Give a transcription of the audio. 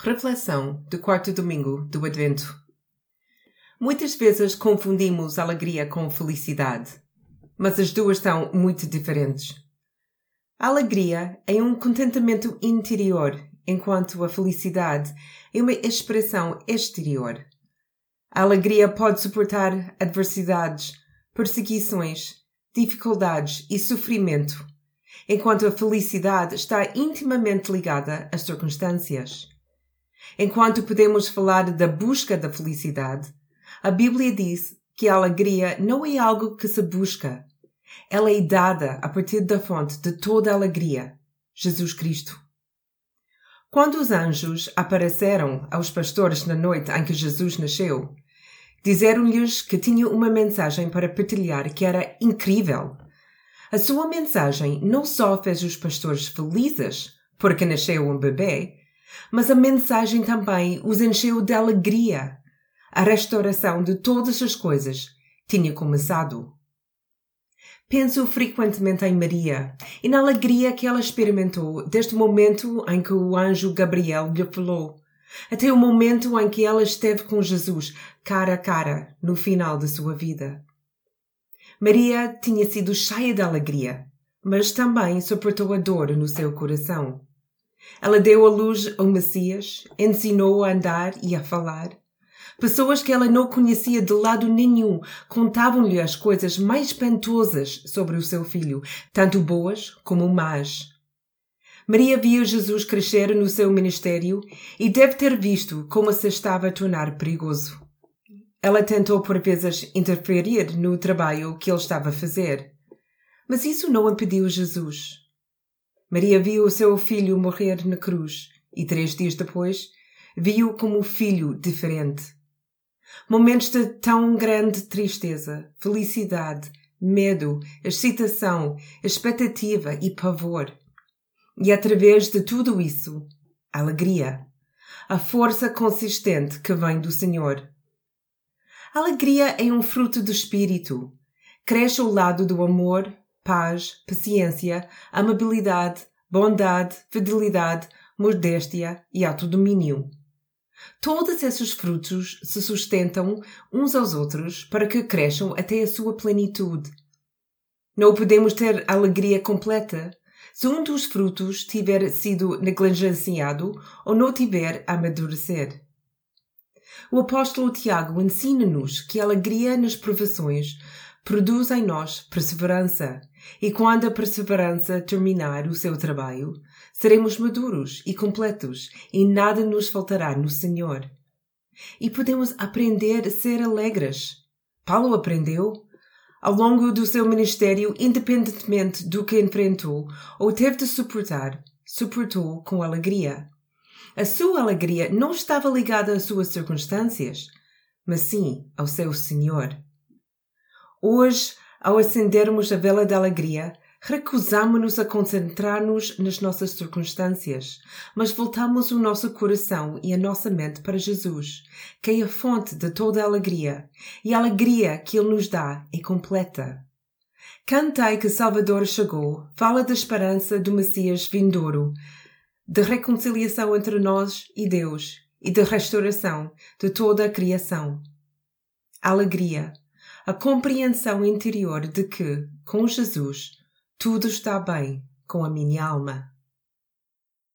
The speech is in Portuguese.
Reflexão do quarto domingo do Advento. Muitas vezes confundimos alegria com felicidade, mas as duas são muito diferentes. A alegria é um contentamento interior, enquanto a felicidade é uma expressão exterior. A alegria pode suportar adversidades, perseguições, dificuldades e sofrimento, enquanto a felicidade está intimamente ligada às circunstâncias. Enquanto podemos falar da busca da felicidade, a Bíblia diz que a alegria não é algo que se busca. Ela é dada a partir da fonte de toda alegria, Jesus Cristo. Quando os anjos apareceram aos pastores na noite em que Jesus nasceu, disseram-lhes que tinham uma mensagem para partilhar que era incrível. A sua mensagem não só fez os pastores felizes porque nasceu um bebê, mas a mensagem também os encheu de alegria. A restauração de todas as coisas tinha começado. Penso frequentemente em Maria e na alegria que ela experimentou desde o momento em que o anjo Gabriel lhe falou, até o momento em que ela esteve com Jesus cara a cara no final da sua vida. Maria tinha sido cheia de alegria, mas também suportou a dor no seu coração. Ela deu à luz ao Messias, ensinou a andar e a falar. Pessoas que ela não conhecia de lado nenhum contavam-lhe as coisas mais espantosas sobre o seu filho, tanto boas como más. Maria viu Jesus crescer no seu ministério e deve ter visto como se estava a tornar perigoso. Ela tentou por vezes interferir no trabalho que ele estava a fazer, mas isso não impediu Jesus. Maria viu o seu filho morrer na cruz e três dias depois viu como filho diferente. Momentos de tão grande tristeza, felicidade, medo, excitação, expectativa e pavor. E através de tudo isso, alegria. A força consistente que vem do Senhor. alegria é um fruto do Espírito. Cresce ao lado do amor, paz, paciência, amabilidade, bondade, fidelidade, modéstia e autodomínio. Todos esses frutos se sustentam uns aos outros para que cresçam até a sua plenitude. Não podemos ter alegria completa se um dos frutos tiver sido negligenciado ou não tiver a amadurecer. O apóstolo Tiago ensina-nos que a alegria nas provações produz em nós perseverança, e quando a perseverança terminar o seu trabalho, seremos maduros e completos, e nada nos faltará no Senhor. E podemos aprender a ser alegres. Paulo aprendeu. Ao longo do seu ministério, independentemente do que enfrentou ou teve de suportar, suportou com alegria. A sua alegria não estava ligada às suas circunstâncias, mas sim ao seu Senhor. Hoje, ao acendermos a vela da alegria, recusamos-nos a concentrar-nos nas nossas circunstâncias, mas voltamos o nosso coração e a nossa mente para Jesus, que é a fonte de toda a alegria, e a alegria que Ele nos dá é completa. Cantei que Salvador chegou, fala da esperança do Messias vindouro, de reconciliação entre nós e Deus e de restauração de toda a criação. Alegria a compreensão interior de que, com Jesus, tudo está bem com a minha alma.